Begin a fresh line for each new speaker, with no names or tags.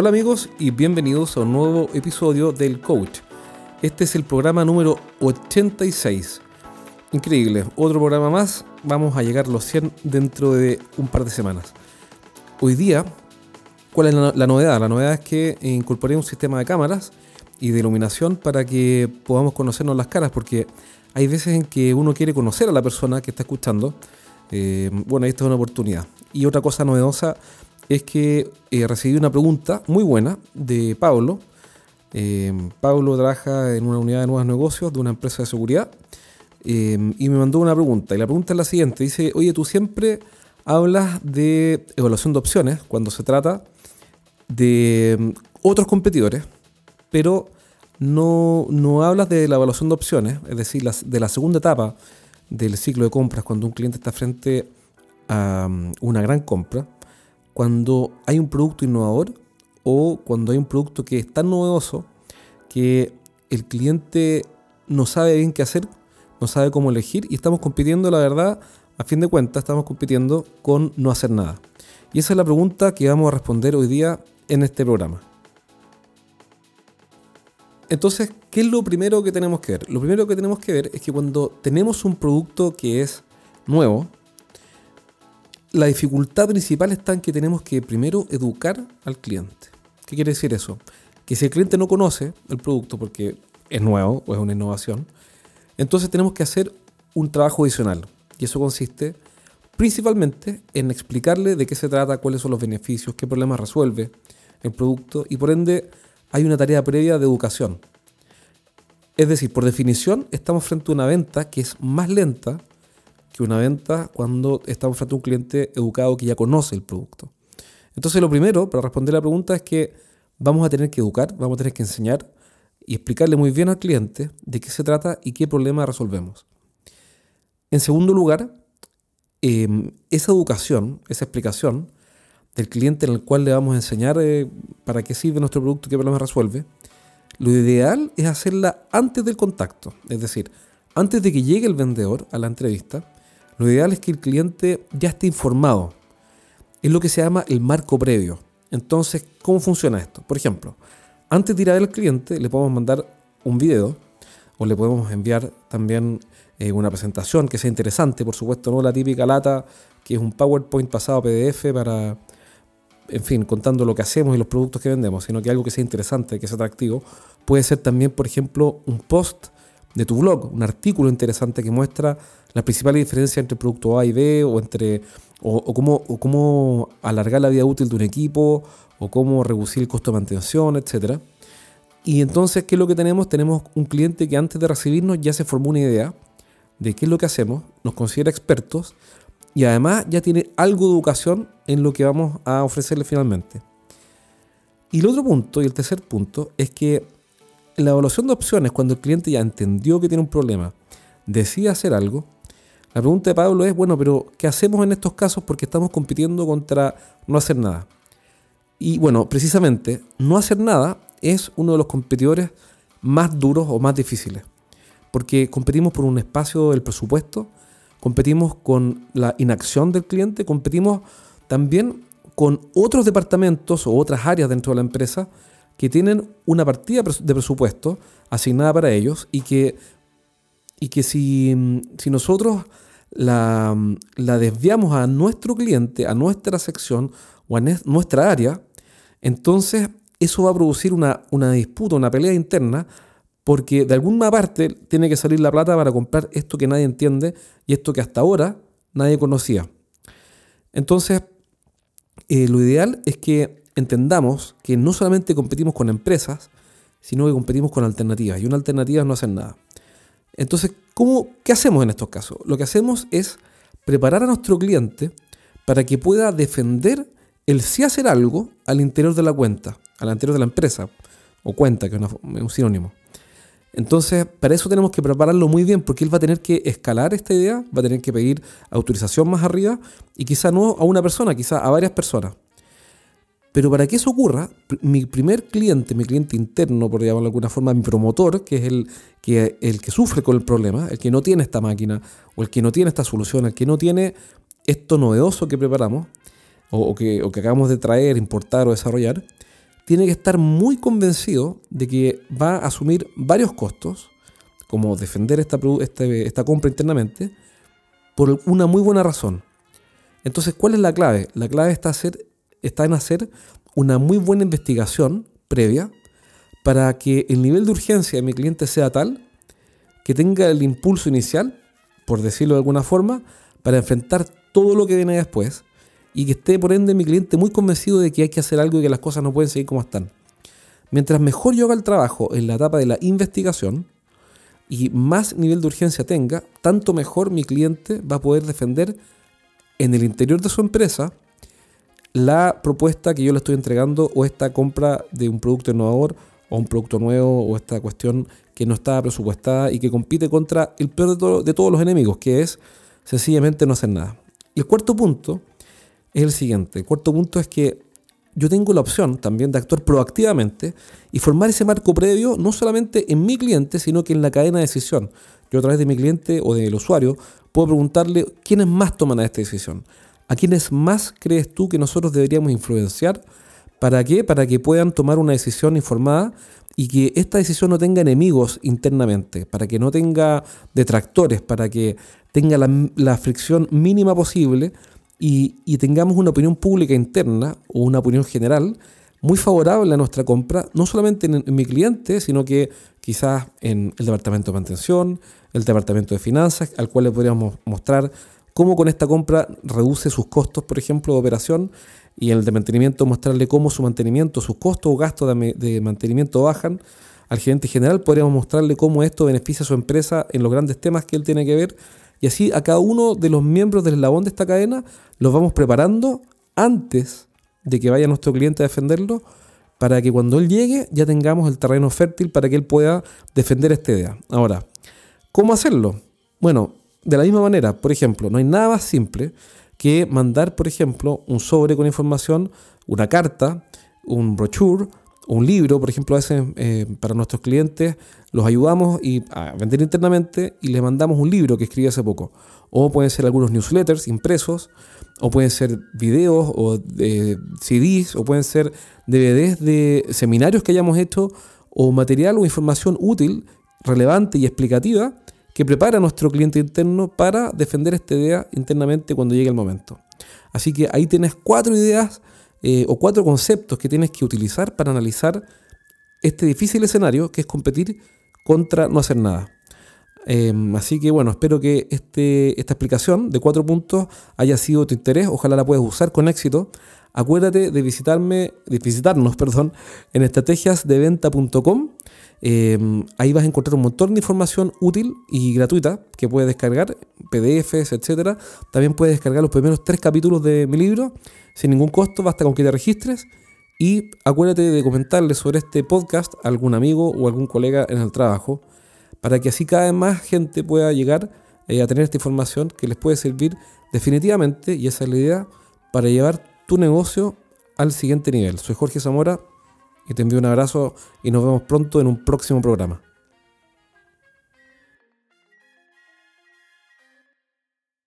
Hola amigos y bienvenidos a un nuevo episodio del Coach. Este es el programa número 86. Increíble, otro programa más. Vamos a llegar a los 100 dentro de un par de semanas. Hoy día, ¿cuál es la, novedad? La novedad es que incorporé un sistema de cámaras y de iluminación para que podamos conocernos las caras, porque hay veces en que uno quiere conocer a la persona que está escuchando. Eh, bueno, esta es una oportunidad. Y otra cosa novedosa es que eh, recibí una pregunta muy buena de Pablo. Eh, Pablo trabaja en una unidad de nuevos negocios de una empresa de seguridad eh, y me mandó una pregunta. Y la pregunta es la siguiente. Dice, oye, tú siempre hablas de evaluación de opciones cuando se trata de mm, otros competidores, pero no, no hablas de la evaluación de opciones, es decir, de la segunda etapa del ciclo de compras, cuando un cliente está frente a mm, una gran compra cuando hay un producto innovador o cuando hay un producto que es tan novedoso que el cliente no sabe bien qué hacer, no sabe cómo elegir y estamos compitiendo, la verdad, a fin de cuentas, estamos compitiendo con no hacer nada. Y esa es la pregunta que vamos a responder hoy día en este programa. Entonces, ¿qué es lo primero que tenemos que ver? Lo primero que tenemos que ver es que cuando tenemos un producto que es nuevo, la dificultad principal está en que tenemos que primero educar al cliente. ¿Qué quiere decir eso? Que si el cliente no conoce el producto porque es nuevo o es una innovación, entonces tenemos que hacer un trabajo adicional. Y eso consiste principalmente en explicarle de qué se trata, cuáles son los beneficios, qué problemas resuelve el producto y por ende hay una tarea previa de educación. Es decir, por definición estamos frente a una venta que es más lenta que una venta cuando estamos frente a un cliente educado que ya conoce el producto. Entonces lo primero, para responder la pregunta, es que vamos a tener que educar, vamos a tener que enseñar y explicarle muy bien al cliente de qué se trata y qué problema resolvemos. En segundo lugar, em, esa educación, esa explicación del cliente en el cual le vamos a enseñar eh, para qué sirve nuestro producto qué problema resuelve, lo ideal es hacerla antes del contacto, es decir, antes de que llegue el vendedor a la entrevista, lo ideal es que el cliente ya esté informado. Es lo que se llama el marco previo. Entonces, ¿cómo funciona esto? Por ejemplo, antes de ir a ver al cliente, le podemos mandar un video o le podemos enviar también eh, una presentación que sea interesante, por supuesto, no la típica lata que es un PowerPoint pasado a PDF para, en fin, contando lo que hacemos y los productos que vendemos, sino que algo que sea interesante, que sea atractivo. Puede ser también, por ejemplo, un post de tu blog, un artículo interesante que muestra las principales diferencias entre producto A y B, o entre o, cómo, cómo alargar la vida útil de un equipo, o cómo reducir el costo de mantención, etc. Y entonces, ¿qué es lo que tenemos? Tenemos un cliente que antes de recibirnos ya se formó una idea de qué es lo que hacemos, nos considera expertos y además ya tiene algo de educación en lo que vamos a ofrecerle finalmente. Y el otro punto, y el tercer punto, es que la evaluación de opciones, cuando el cliente ya entendió que tiene un problema, decide hacer algo, la pregunta de Pablo es, bueno, pero ¿qué hacemos en estos casos? Porque estamos compitiendo contra no hacer nada. Y bueno, precisamente, no hacer nada es uno de los competidores más duros o más difíciles. Porque competimos por un espacio del presupuesto, competimos con la inacción del cliente, competimos también con otros departamentos o otras áreas dentro de la empresa que tienen una partida de presupuesto asignada para ellos y que, y que si, si nosotros la, la, desviamos a nuestro cliente, a nuestra sección o a nuestra área, entonces eso va a producir una, una disputa, una pelea interna, porque de alguna parte tiene que salir la plata para comprar esto que nadie entiende y esto que hasta ahora nadie conocía. Entonces, eh, lo ideal es que entendamos que no solamente competimos con empresas, sino que competimos con alternativas. Y una alternativa es no hacer nada. Entonces, ¿cómo, ¿qué hacemos en estos casos? Lo que hacemos es preparar a nuestro cliente para que pueda defender el sí hacer algo al interior de la cuenta, al interior de la empresa, o cuenta, que es un sinónimo. Entonces, para eso tenemos que prepararlo muy bien, porque él va a tener que escalar esta idea, va a tener que pedir autorización más arriba, y quizá no a una persona, quizá a varias personas. Pero para que eso ocurra, mi primer cliente, mi cliente interno, por llamarlo de alguna forma, mi promotor, que es el que, sufre con el problema, el que no tiene esta máquina, o el que no tiene esta solución, el que no tiene esto novedoso que preparamos, o, que, acabamos de traer, importar o desarrollar, tiene que estar muy convencido de que va a asumir varios costos, como defender esta, este, esta compra internamente, por una muy buena razón. Entonces, ¿cuál es la clave? La clave está, hacer, está en hacer una muy buena investigación previa para que el nivel de urgencia de mi cliente sea tal que tenga el impulso inicial, por decirlo de alguna forma, para enfrentar todo lo que viene después y que esté por ende mi cliente muy convencido de que hay que hacer algo y que las cosas no pueden seguir como están. Mientras mejor yo haga el trabajo en la etapa de la investigación y más nivel de urgencia tenga, tanto mejor mi cliente va a poder defender en el interior de su empresa la propuesta que yo le estoy entregando o esta compra de un producto innovador o un producto nuevo o esta cuestión que no está presupuestada y que compite contra el peor de, de todos los enemigos, que es sencillamente no hacer nada. Y el cuarto punto es el siguiente. El cuarto punto es que yo tengo la opción también de actuar proactivamente y formar ese marco previo no solamente en mi cliente, sino que en la cadena de decisión. Yo a través de mi cliente o del usuario puedo preguntarle quiénes más toman esta decisión. ¿A quiénes más crees tú que nosotros deberíamos influenciar? ¿Para qué? Para que puedan tomar una decisión informada y que esta decisión no tenga enemigos internamente, para que no tenga detractores, para que tenga la, fricción mínima posible y, tengamos una opinión pública interna o una opinión general muy favorable a nuestra compra, no solamente en, mi cliente, sino que quizás en el departamento de mantención, el departamento de finanzas, al cual le podríamos mostrar cómo con esta compra reduce sus costos, por ejemplo, de operación, y en el de mantenimiento mostrarle cómo su mantenimiento, sus costos o gastos de, mantenimiento bajan. Al gerente general podríamos mostrarle cómo esto beneficia a su empresa en los grandes temas que él tiene que ver y así a cada uno de los miembros del eslabón de esta cadena los vamos preparando antes de que vaya nuestro cliente a defenderlo, para que cuando él llegue ya tengamos el terreno fértil para que él pueda defender esta idea. Ahora, ¿cómo hacerlo? Bueno, de la misma manera, por ejemplo, no hay nada más simple que mandar, por ejemplo, un sobre con información, una carta, un brochure un libro, por ejemplo, a veces eh, para nuestros clientes los ayudamos y, a vender internamente y les mandamos un libro que escribí hace poco. O pueden ser algunos newsletters impresos, o pueden ser videos o CDs, o pueden ser DVDs de seminarios que hayamos hecho, o material o información útil, relevante y explicativa que prepara a nuestro cliente interno para defender esta idea internamente cuando llegue el momento. Así que ahí tienes cuatro ideas eh, o cuatro conceptos que tienes que utilizar para analizar este difícil escenario que es competir contra no hacer nada. Em, así que bueno, espero que este, esta explicación de cuatro puntos haya sido de tu interés. Ojalá la puedas usar con éxito. Acuérdate de visitarme, de visitarnos, perdón, en estrategiasdeventa.com. Em, ahí vas a encontrar un montón de información útil y gratuita que puedes descargar, PDFs, etcétera. También puedes descargar los primeros tres capítulos de mi libro sin ningún costo, basta con que te registres y acuérdate de comentarle sobre este podcast a algún amigo o algún colega en el trabajo, para que así cada vez más gente pueda llegar eh, a tener esta información que les puede servir definitivamente, y esa es la idea, para llevar tu negocio al siguiente nivel. Soy Jorge Zamora y te envío un abrazo y nos vemos pronto en un próximo programa.